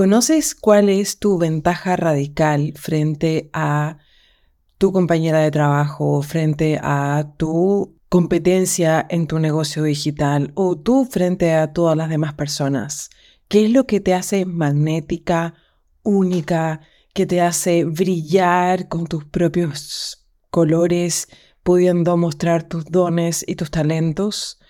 ¿Conoces cuál es tu ventaja radical frente a tu compañera de trabajo, frente a tu competencia en tu negocio digital o tú frente a todas las demás personas? ¿Qué es lo que te hace magnética, única, que te hace brillar con tus propios colores, pudiendo mostrar tus dones y tus talentos?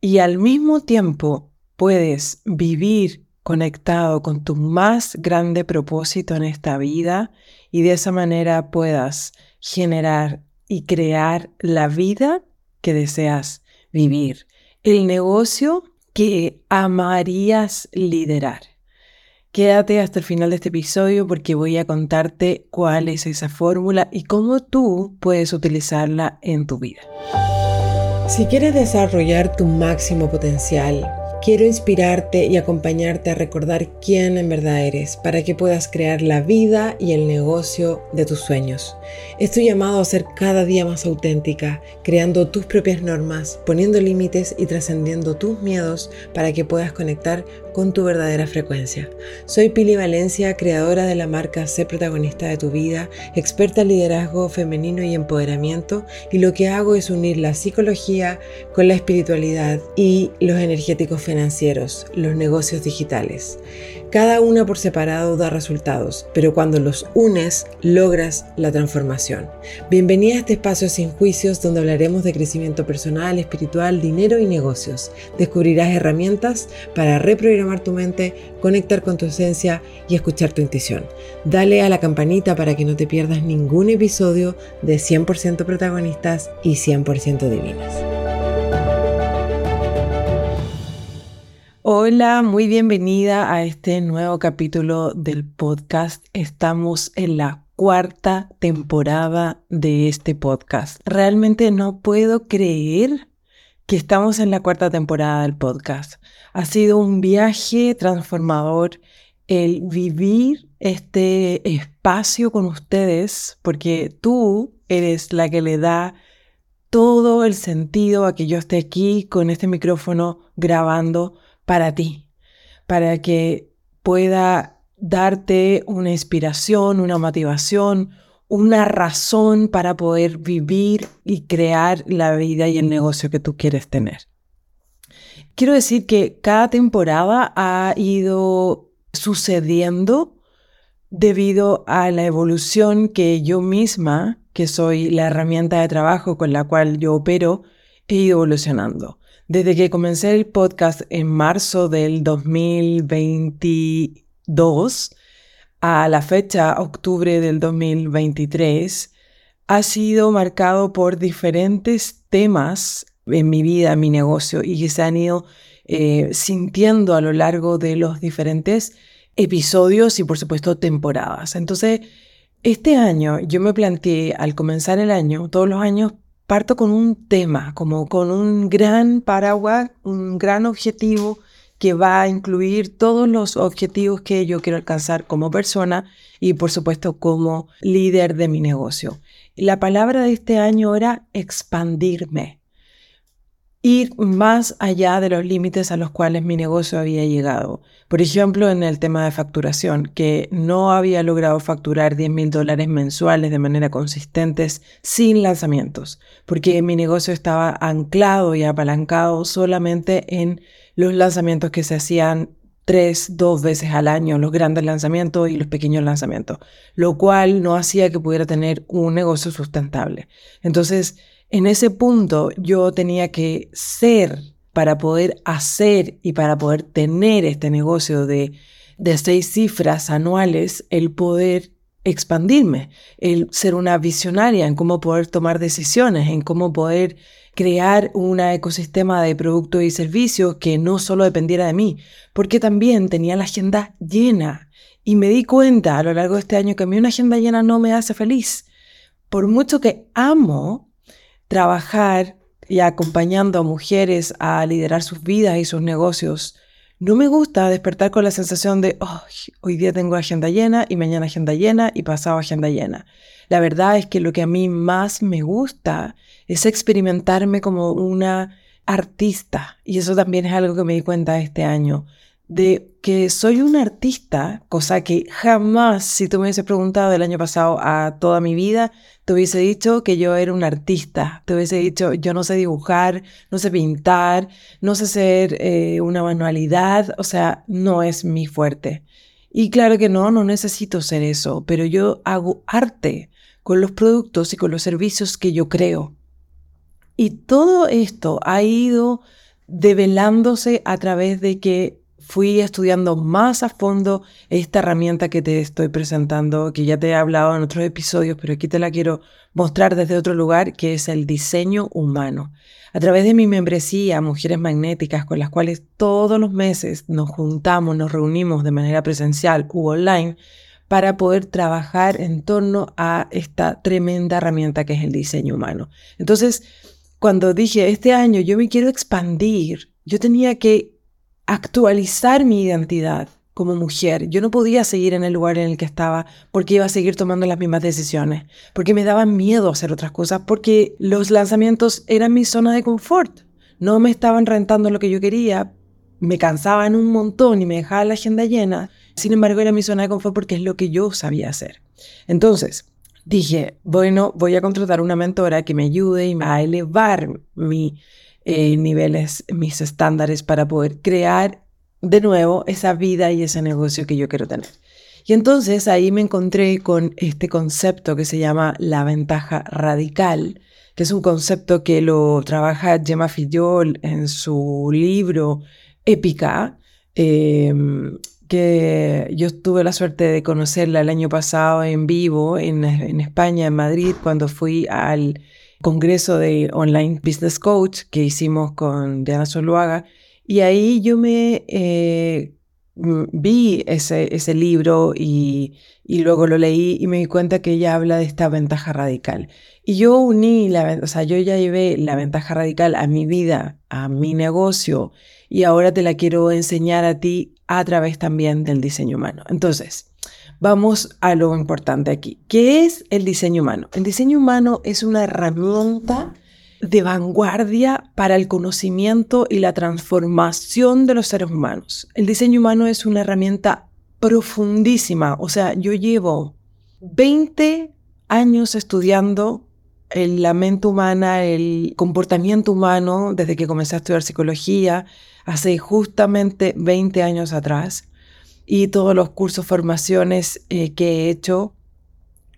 Y al mismo tiempo puedes vivir conectado con tu más grande propósito en esta vida y de esa manera puedas generar y crear la vida que deseas vivir, el negocio que amarías liderar. Quédate hasta el final de este episodio porque voy a contarte cuál es esa fórmula y cómo tú puedes utilizarla en tu vida. Si quieres desarrollar tu máximo potencial, Quiero inspirarte y acompañarte a recordar quién en verdad eres para que puedas crear la vida y el negocio de tus sueños. Estoy llamado a ser cada día más auténtica, creando tus propias normas, poniendo límites y trascendiendo tus miedos para que puedas conectar con tu verdadera frecuencia. Soy Pili Valencia, creadora de la marca Sé protagonista de tu vida, experta en liderazgo femenino y empoderamiento, y lo que hago es unir la psicología con la espiritualidad y los energéticos financieros, los negocios digitales. Cada una por separado da resultados, pero cuando los unes logras la transformación. Bienvenida a este espacio sin juicios donde hablaremos de crecimiento personal, espiritual, dinero y negocios. Descubrirás herramientas para reprogramar tu mente, conectar con tu esencia y escuchar tu intuición. Dale a la campanita para que no te pierdas ningún episodio de 100% protagonistas y 100% divinas. Hola, muy bienvenida a este nuevo capítulo del podcast. Estamos en la cuarta temporada de este podcast. Realmente no puedo creer que estamos en la cuarta temporada del podcast. Ha sido un viaje transformador el vivir este espacio con ustedes, porque tú eres la que le da todo el sentido a que yo esté aquí con este micrófono grabando para ti, para que pueda darte una inspiración, una motivación, una razón para poder vivir y crear la vida y el negocio que tú quieres tener. Quiero decir que cada temporada ha ido sucediendo debido a la evolución que yo misma, que soy la herramienta de trabajo con la cual yo opero, he ido evolucionando. Desde que comencé el podcast en marzo del 2022 a la fecha octubre del 2023, ha sido marcado por diferentes temas en mi vida, en mi negocio, y que se han ido eh, sintiendo a lo largo de los diferentes episodios y por supuesto temporadas. Entonces, este año yo me planteé al comenzar el año, todos los años parto con un tema, como con un gran paraguas, un gran objetivo que va a incluir todos los objetivos que yo quiero alcanzar como persona y por supuesto como líder de mi negocio. La palabra de este año era expandirme ir más allá de los límites a los cuales mi negocio había llegado. Por ejemplo, en el tema de facturación, que no había logrado facturar 10 mil dólares mensuales de manera consistente sin lanzamientos, porque mi negocio estaba anclado y apalancado solamente en los lanzamientos que se hacían tres, dos veces al año, los grandes lanzamientos y los pequeños lanzamientos, lo cual no hacía que pudiera tener un negocio sustentable. Entonces, en ese punto yo tenía que ser para poder hacer y para poder tener este negocio de, de seis cifras anuales, el poder expandirme, el ser una visionaria en cómo poder tomar decisiones, en cómo poder crear un ecosistema de productos y servicios que no solo dependiera de mí, porque también tenía la agenda llena y me di cuenta a lo largo de este año que a mí una agenda llena no me hace feliz. Por mucho que amo trabajar y acompañando a mujeres a liderar sus vidas y sus negocios, no me gusta despertar con la sensación de, hoy día tengo agenda llena y mañana agenda llena y pasado agenda llena. La verdad es que lo que a mí más me gusta es experimentarme como una artista y eso también es algo que me di cuenta este año. de que soy un artista, cosa que jamás, si tú me hubieses preguntado el año pasado a toda mi vida, te hubiese dicho que yo era un artista, te hubiese dicho yo no sé dibujar, no sé pintar, no sé hacer eh, una manualidad, o sea, no es mi fuerte. Y claro que no, no necesito ser eso, pero yo hago arte con los productos y con los servicios que yo creo. Y todo esto ha ido develándose a través de que fui estudiando más a fondo esta herramienta que te estoy presentando, que ya te he hablado en otros episodios, pero aquí te la quiero mostrar desde otro lugar, que es el diseño humano. A través de mi membresía, Mujeres Magnéticas, con las cuales todos los meses nos juntamos, nos reunimos de manera presencial u online, para poder trabajar en torno a esta tremenda herramienta que es el diseño humano. Entonces, cuando dije, este año yo me quiero expandir, yo tenía que actualizar mi identidad como mujer. Yo no podía seguir en el lugar en el que estaba porque iba a seguir tomando las mismas decisiones, porque me daban miedo hacer otras cosas, porque los lanzamientos eran mi zona de confort. No me estaban rentando lo que yo quería, me cansaban un montón y me dejaba la agenda llena. Sin embargo, era mi zona de confort porque es lo que yo sabía hacer. Entonces, dije, bueno, voy a contratar una mentora que me ayude a elevar mi eh, niveles, mis estándares para poder crear de nuevo esa vida y ese negocio que yo quiero tener. Y entonces ahí me encontré con este concepto que se llama la ventaja radical, que es un concepto que lo trabaja Gemma Fillol en su libro Épica, em, que yo tuve la suerte de conocerla el año pasado en vivo en, en España, en Madrid, cuando fui al congreso de Online Business Coach que hicimos con Diana Soluaga. Y ahí yo me eh, vi ese, ese libro y, y, luego lo leí y me di cuenta que ella habla de esta ventaja radical. Y yo uní, la, o sea, yo ya llevé la ventaja radical a mi vida, a mi negocio y ahora te la quiero enseñar a ti a través también del diseño humano. Entonces, vamos a lo importante aquí. ¿Qué es el diseño humano? El diseño humano es una herramienta de vanguardia para el conocimiento y la transformación de los seres humanos. El diseño humano es una herramienta profundísima. O sea, yo llevo 20 años estudiando la mente humana, el comportamiento humano, desde que comencé a estudiar psicología, hace justamente 20 años atrás y todos los cursos, formaciones eh, que he hecho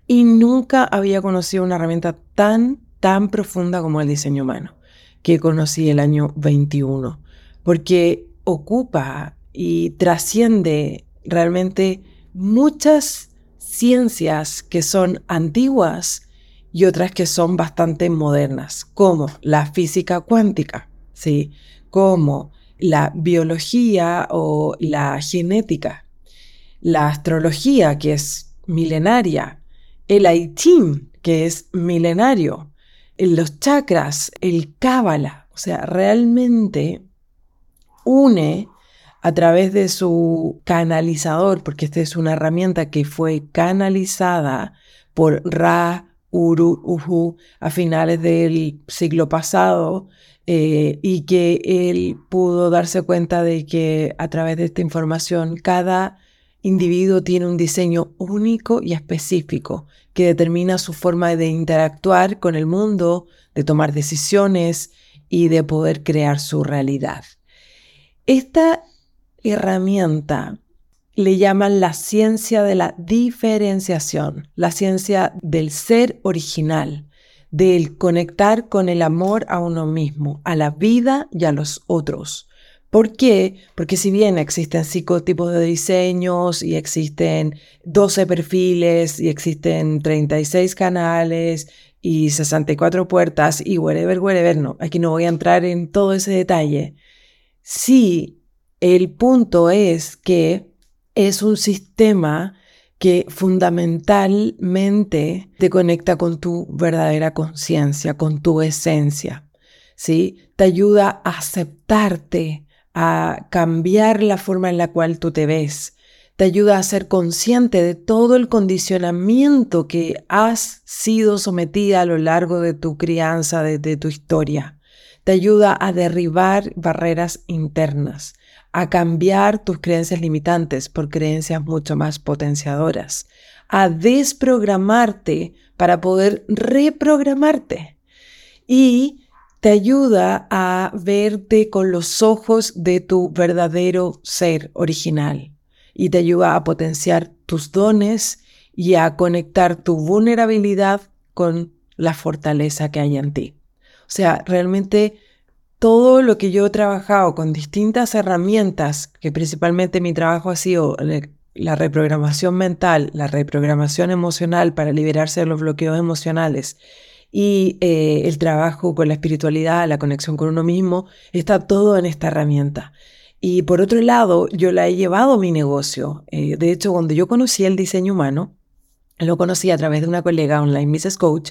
y nunca había conocido una herramienta tan, tan profunda como el diseño humano, que conocí el año 21, porque ocupa y trasciende realmente muchas ciencias que son antiguas y otras que son bastante modernas, como la física cuántica, ¿sí? como la biología o la genética, la astrología, que es milenaria, el Aitim, que es milenario, los chakras, el Cábala, o sea, realmente une a través de su canalizador, porque esta es una herramienta que fue canalizada por Ra, Uru, Uhu a finales del siglo pasado, eh, y que él pudo darse cuenta de que a través de esta información cada individuo tiene un diseño único y específico que determina su forma de interactuar con el mundo, de tomar decisiones y de poder crear su realidad. Esta herramienta le llaman la ciencia de la diferenciación, la ciencia del ser original, del conectar con el amor a uno mismo, a la vida y a los otros. ¿Por qué? Porque si bien existen cinco tipos de diseños y existen 12 perfiles y existen 36 canales y 64 puertas y whatever, whatever, no, aquí no voy a entrar en todo ese detalle. Sí, el punto es que es un sistema que fundamentalmente te conecta con tu verdadera conciencia, con tu esencia, ¿sí? Te ayuda a aceptarte, a cambiar la forma en la cual tú te ves, te ayuda a ser consciente de todo el condicionamiento que has sido sometida a lo largo de tu crianza, de, tu historia. Te ayuda a derribar barreras internas, a cambiar tus creencias limitantes por creencias mucho más potenciadoras, a desprogramarte para poder reprogramarte. Y te ayuda a verte con los ojos de tu verdadero ser original y te ayuda a potenciar tus dones y a conectar tu vulnerabilidad con la fortaleza que hay en ti. O sea, realmente todo lo que yo he trabajado con distintas herramientas, que principalmente mi trabajo ha sido la reprogramación mental, la reprogramación emocional para liberarse de los bloqueos emocionales y eh, el trabajo con la espiritualidad, la conexión con uno mismo, está todo en esta herramienta. Y por otro lado, yo la he llevado a mi negocio. Eh, de hecho, cuando yo conocí el diseño humano, lo conocí a través de una colega online, Mrs. Coach,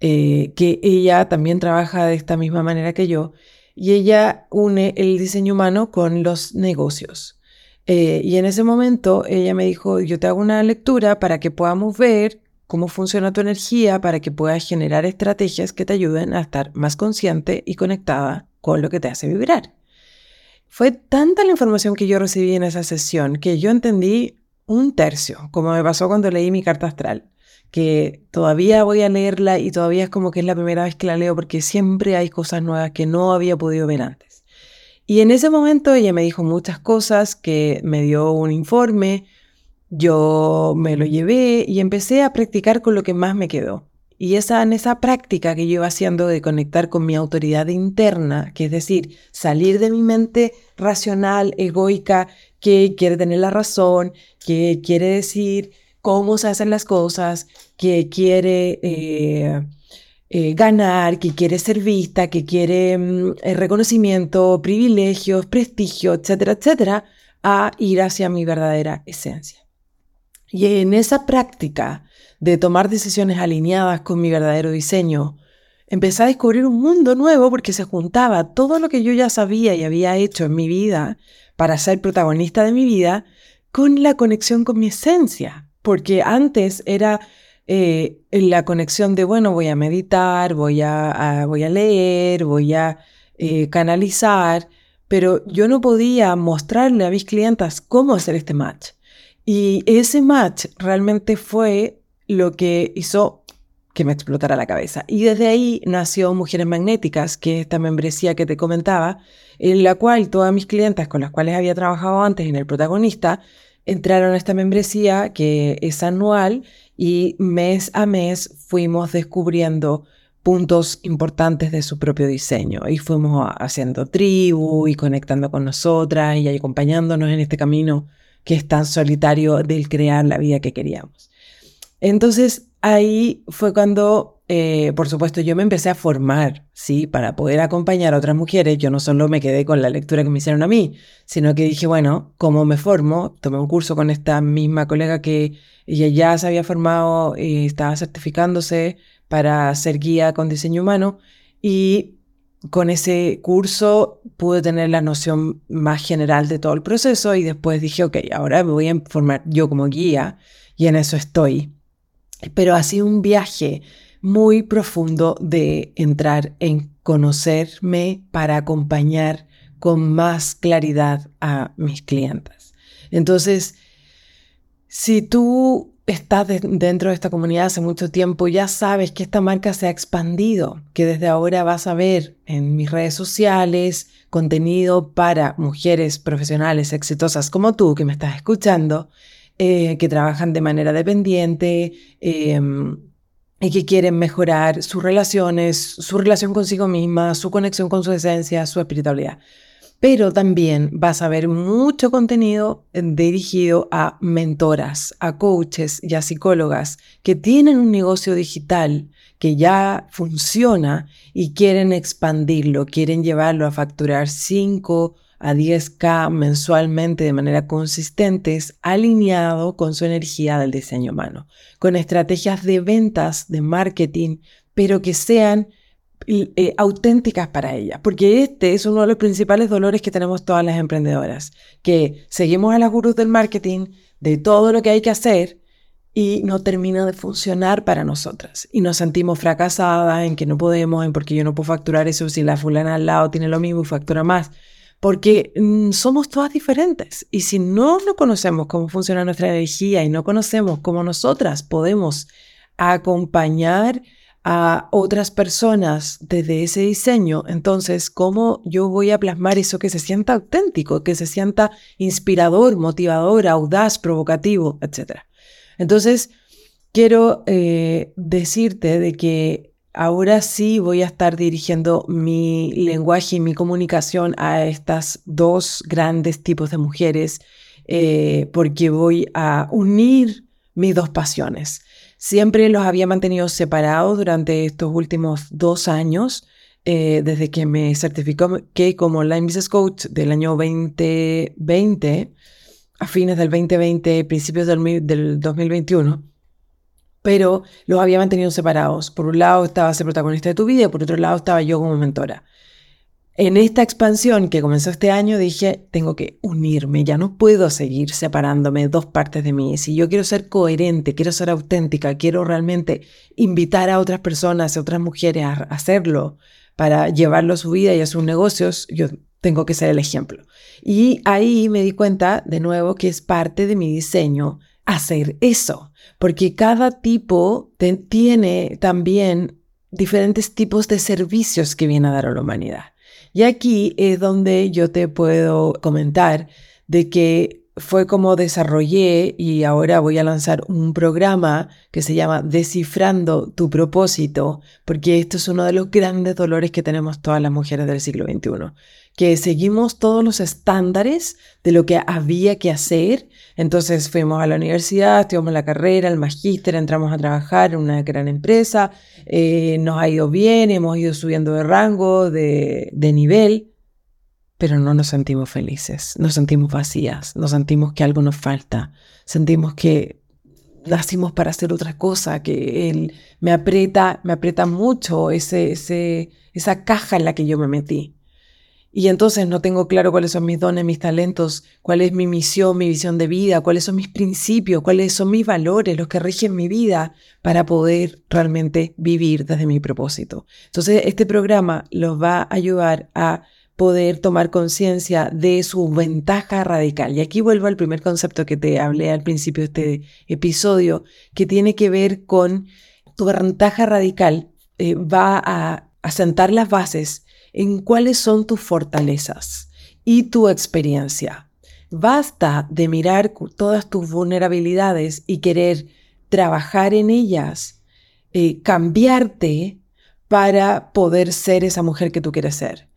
eh, que ella también trabaja de esta misma manera que yo, y ella une el diseño humano con los negocios. Eh, y en ese momento ella me dijo, yo te hago una lectura para que podamos ver cómo funciona tu energía, para que puedas generar estrategias que te ayuden a estar más consciente y conectada con lo que te hace vibrar. Fue tanta la información que yo recibí en esa sesión que yo entendí un tercio, como me pasó cuando leí mi carta astral, que todavía voy a leerla y todavía es como que es la primera vez que la leo porque siempre hay cosas nuevas que no había podido ver antes. Y en ese momento ella me dijo muchas cosas, que me dio un informe, yo me lo llevé y empecé a practicar con lo que más me quedó. Y esa, en esa práctica que yo iba haciendo de conectar con mi autoridad interna, que es decir, salir de mi mente racional, egoica, que quiere tener la razón, que quiere decir cómo se hacen las cosas, que quiere eh, eh, ganar, que quiere ser vista, que quiere mm, reconocimiento, privilegios, prestigio, etcétera, etcétera, a ir hacia mi verdadera esencia. Y en esa práctica de tomar decisiones alineadas con mi verdadero diseño, empecé a descubrir un mundo nuevo porque se juntaba todo lo que yo ya sabía y había hecho en mi vida para ser protagonista de mi vida con la conexión con mi esencia, porque antes era eh, la conexión de, bueno, voy a meditar, voy a, voy a leer, voy a eh, canalizar, pero yo no podía mostrarle a mis clientas cómo hacer este match. Y ese match realmente fue lo que hizo que me explotara la cabeza. Y desde ahí nació Mujeres Magnéticas, que es esta membresía que te comentaba, en la cual todas mis clientas con las cuales había trabajado antes en el protagonista entraron a esta membresía que es anual y mes a mes fuimos descubriendo puntos importantes de su propio diseño y fuimos haciendo tribu y conectando con nosotras y acompañándonos en este camino que es tan solitario del crear la vida que queríamos. Entonces ahí fue cuando, eh, por supuesto, yo me empecé a formar, ¿sí? Para poder acompañar a otras mujeres. Yo no solo me quedé con la lectura que me hicieron a mí, sino que dije, bueno, ¿cómo me formo? Tomé un curso con esta misma colega que ya se había formado y estaba certificándose para ser guía con diseño humano y con ese curso pude tener la noción más general de todo el proceso y después dije, ok, ahora me voy a formar yo como guía y en eso estoy pero ha sido un viaje muy profundo de entrar en conocerme para acompañar con más claridad a mis clientes. Entonces, si tú estás dentro de esta comunidad hace mucho tiempo, ya sabes que esta marca se ha expandido, que desde ahora vas a ver en mis redes sociales contenido para mujeres profesionales exitosas como tú que me estás escuchando eh, que trabajan de manera dependiente em, y que quieren mejorar sus relaciones, su relación consigo misma, su conexión con su esencia, su espiritualidad. Pero también vas a ver mucho contenido dirigido a mentoras, a coaches y a psicólogas que tienen un negocio digital que ya funciona y quieren expandirlo, quieren llevarlo a facturar 5 a 10K mensualmente de manera consistente alineado con su energía del diseño humano, con estrategias de ventas, de marketing, pero que sean eh, auténticas para ella, porque este es uno de los principales dolores que tenemos todas las emprendedoras, que seguimos a las gurús del marketing, de todo lo que hay que hacer, y no termina de funcionar para nosotras. Y nos sentimos fracasadas en que no podemos, en porque yo no puedo facturar eso si la fulana al lado tiene lo mismo y factura más porque mm, somos todas diferentes. Y si no, no conocemos cómo funciona nuestra energía y no conocemos cómo nosotras podemos acompañar a otras personas desde ese diseño, entonces, ¿cómo yo voy a plasmar eso que se sienta auténtico, que se sienta inspirador, motivador, audaz, provocativo, etcétera? Entonces, quiero eh, decirte de que ahora sí voy a estar dirigiendo mi lenguaje y mi comunicación a estas dos grandes tipos de mujeres, eh, porque voy a unir mis dos pasiones. Siempre los había mantenido separados durante estos últimos dos años, eh, desde que me certifiqué como Line Business Coach del año 2020, a fines del 2020, principios del, del 2021 pero los había mantenido separados. Por un lado estaba ser protagonista de tu vida por otro lado estaba yo como mentora. En esta expansión que comenzó este año dije, tengo que unirme, ya no puedo seguir separándome dos partes de mí. Si yo quiero ser coherente, quiero ser auténtica, quiero realmente invitar a otras personas, a otras mujeres a hacerlo para llevarlo a su vida y a sus negocios, yo tengo que ser el ejemplo. Y ahí me di cuenta de nuevo que es parte de mi diseño hacer eso, porque cada tipo tiene también diferentes tipos de servicios que viene a dar a la humanidad. Y aquí es donde yo te puedo comentar de que fue como desarrollé y ahora voy a lanzar un programa que se llama Descifrando tu propósito, porque esto es uno de los grandes dolores que tenemos todas las mujeres del siglo XXI, que seguimos todos los estándares de lo que había que hacer. Entonces fuimos a la universidad, estudiamos la carrera, el magíster, entramos a trabajar en una gran empresa, eh, nos ha ido bien, hemos ido subiendo de rango, de, de nivel, pero no nos sentimos felices, nos sentimos vacías, nos sentimos que algo nos falta, sentimos que nacimos para hacer otra cosa, que él me aprieta, me aprieta mucho ese, ese, esa caja en la que yo me metí. Y entonces no tengo claro cuáles son mis dones, mis talentos, cuál es mi misión, mi visión de vida, cuáles son mis principios, cuáles son mis valores, los que rigen mi vida para poder realmente vivir desde mi propósito. Entonces este programa los va a ayudar a poder tomar conciencia de su ventaja radical. Y aquí vuelvo al primer concepto que te hablé al principio de este episodio, que tiene que ver con tu ventaja radical. Eh, va a asentar las bases en cuáles son tus fortalezas y tu experiencia. Basta de mirar todas tus vulnerabilidades y querer trabajar en ellas, eh, cambiarte para poder ser esa mujer que tú quieres ser.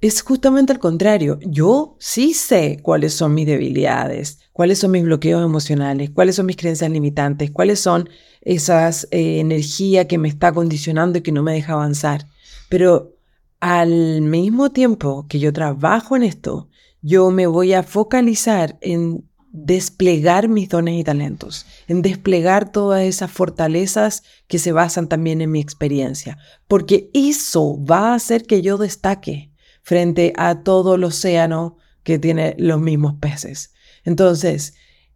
Es justamente al contrario. Yo sí sé cuáles son mis debilidades, cuáles son mis bloqueos emocionales, cuáles son mis creencias limitantes, cuáles son esas eh, energías que me está condicionando y que no me deja avanzar. Pero al mismo tiempo que yo trabajo en esto, yo me voy a focalizar en desplegar mis dones y talentos, en desplegar todas esas fortalezas que se basan también en mi experiencia, porque eso va a hacer que yo destaque frente a todo el océano que tiene los mismos peces. Entonces,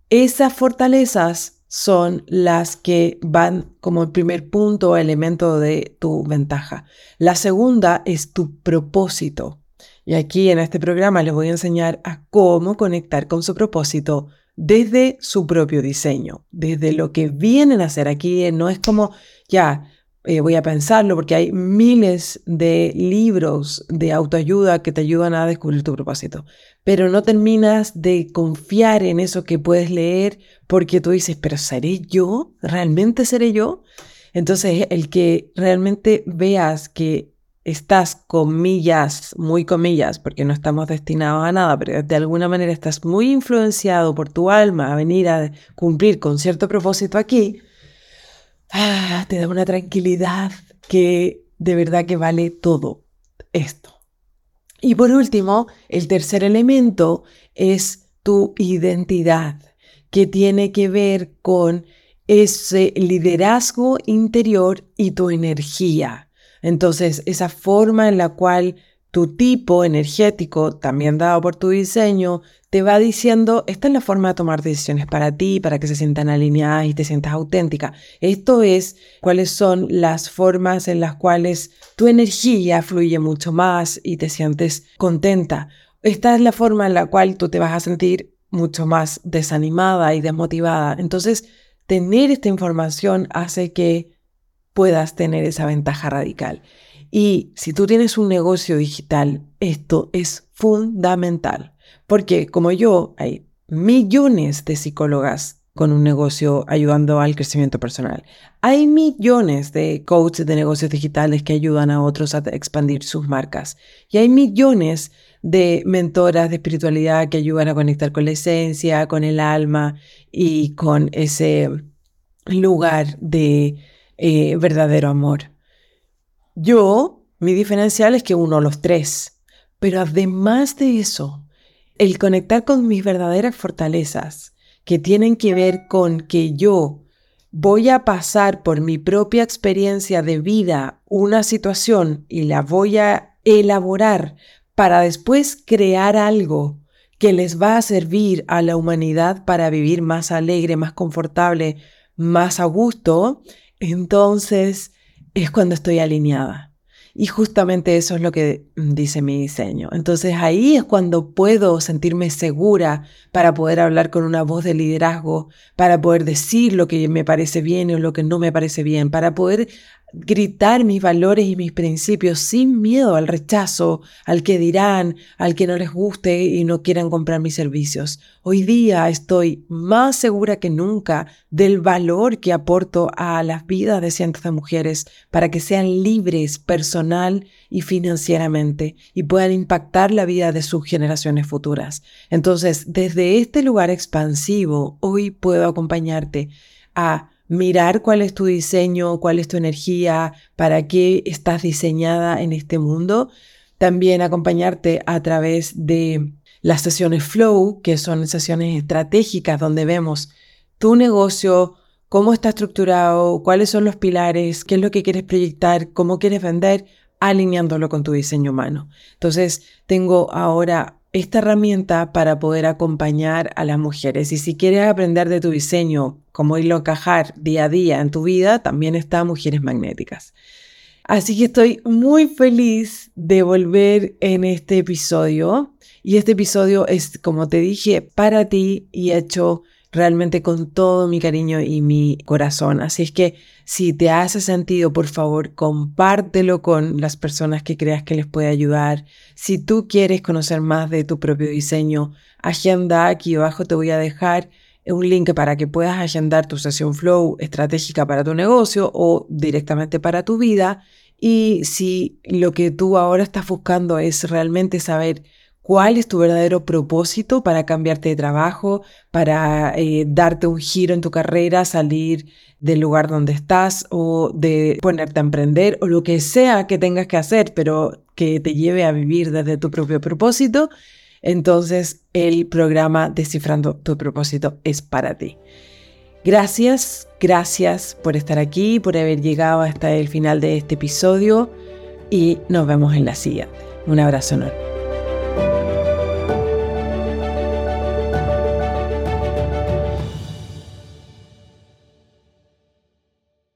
esas fortalezas son las que van como el primer punto o elemento de tu ventaja. La segunda es tu propósito. Y aquí en este programa les voy a enseñar a cómo conectar con su propósito desde su propio diseño, desde lo que vienen a hacer. Aquí no es como, ya, eh, voy a pensarlo porque hay miles de libros de autoayuda que te ayudan a descubrir tu propósito, pero no terminas de confiar en eso que puedes leer porque tú dices, pero ¿seré yo? ¿Realmente seré yo? Entonces, el que realmente veas que estás, comillas, muy comillas, porque no estamos destinados a nada, pero de alguna manera estás muy influenciado por tu alma a venir a cumplir con cierto propósito aquí, ah, te da una tranquilidad que de verdad que vale todo esto. Y por último, el tercer elemento es tu identidad, que tiene que ver con ese liderazgo interior y tu energía. Entonces, esa forma en la cual tu tipo energético, también dado por tu diseño, te va diciendo, esta es la forma de tomar decisiones para ti, para que se sientan alineadas y te sientas auténtica. Esto es cuáles son las formas en las cuales tu energía fluye mucho más y te sientes contenta. esta es la forma en la cual tú te vas a sentir mucho más desanimada y desmotivada. Entonces, tener esta información hace que puedas tener esa ventaja radical. Y si tú tienes un negocio digital, esto es fundamental, porque como yo, hay millones de psicólogas con un negocio ayudando al crecimiento personal. Hay millones de coaches de negocios digitales que ayudan a otros a expandir sus marcas. Y hay millones de mentoras de espiritualidad que ayudan a conectar con la esencia, con el alma y con ese lugar de eh, verdadero amor. Yo, mi diferencial es que uno los tres, pero además de eso, el conectar con mis verdaderas fortalezas, que tienen que ver con que yo voy a pasar por mi propia experiencia de vida una situación y la voy a elaborar para después crear algo que les va a servir a la humanidad para vivir más alegre, más confortable, más a gusto, entonces es cuando estoy alineada. Y justamente eso es lo que dice mi diseño. Entonces ahí es cuando puedo sentirme segura para poder hablar con una voz de liderazgo, para poder decir lo que me parece bien o lo que no me parece bien, para poder gritar mis valores y mis principios sin miedo al rechazo, al que dirán, al que no les guste y no quieran comprar mis servicios. Hoy día estoy más segura que nunca del valor que aporto a las vidas de cientos de mujeres para que sean libres personal y financieramente y puedan impactar la vida de sus generaciones futuras. Entonces, desde este lugar expansivo, hoy puedo acompañarte a mirar cuál es tu diseño, cuál es tu energía, para qué estás diseñada en este mundo. También acompañarte a través de las sesiones flow, que son sesiones estratégicas donde vemos tu negocio, cómo está estructurado, cuáles son los pilares, qué es lo que quieres proyectar, cómo quieres vender, alineándolo con tu diseño humano. Entonces, tengo ahora esta herramienta para poder acompañar a las mujeres. Y si quieres aprender de tu diseño, cómo irlo a encajar día a día en tu vida, también está Mujeres Magnéticas. Así que estoy muy feliz de volver en este episodio. Y este episodio es, como te dije, para ti y hecho realmente con todo mi cariño y mi corazón. Así es que si te hace sentido, por favor, compártelo con las personas que creas que les puede ayudar. Si tú quieres conocer más de tu propio diseño, agenda aquí abajo te voy a dejar un link para que puedas agendar tu sesión flow estratégica para tu negocio o directamente para tu vida. Y si lo que tú ahora estás buscando es realmente saber cuál es tu verdadero propósito para cambiarte de trabajo, para eh, darte un giro en tu carrera, salir del lugar donde estás o de ponerte a emprender o lo que sea que tengas que hacer, pero que te lleve a vivir desde tu propio propósito, entonces el programa Descifrando tu propósito es para ti. Gracias, gracias por estar aquí, por haber llegado hasta el final de este episodio y nos vemos en la siguiente. Un abrazo enorme.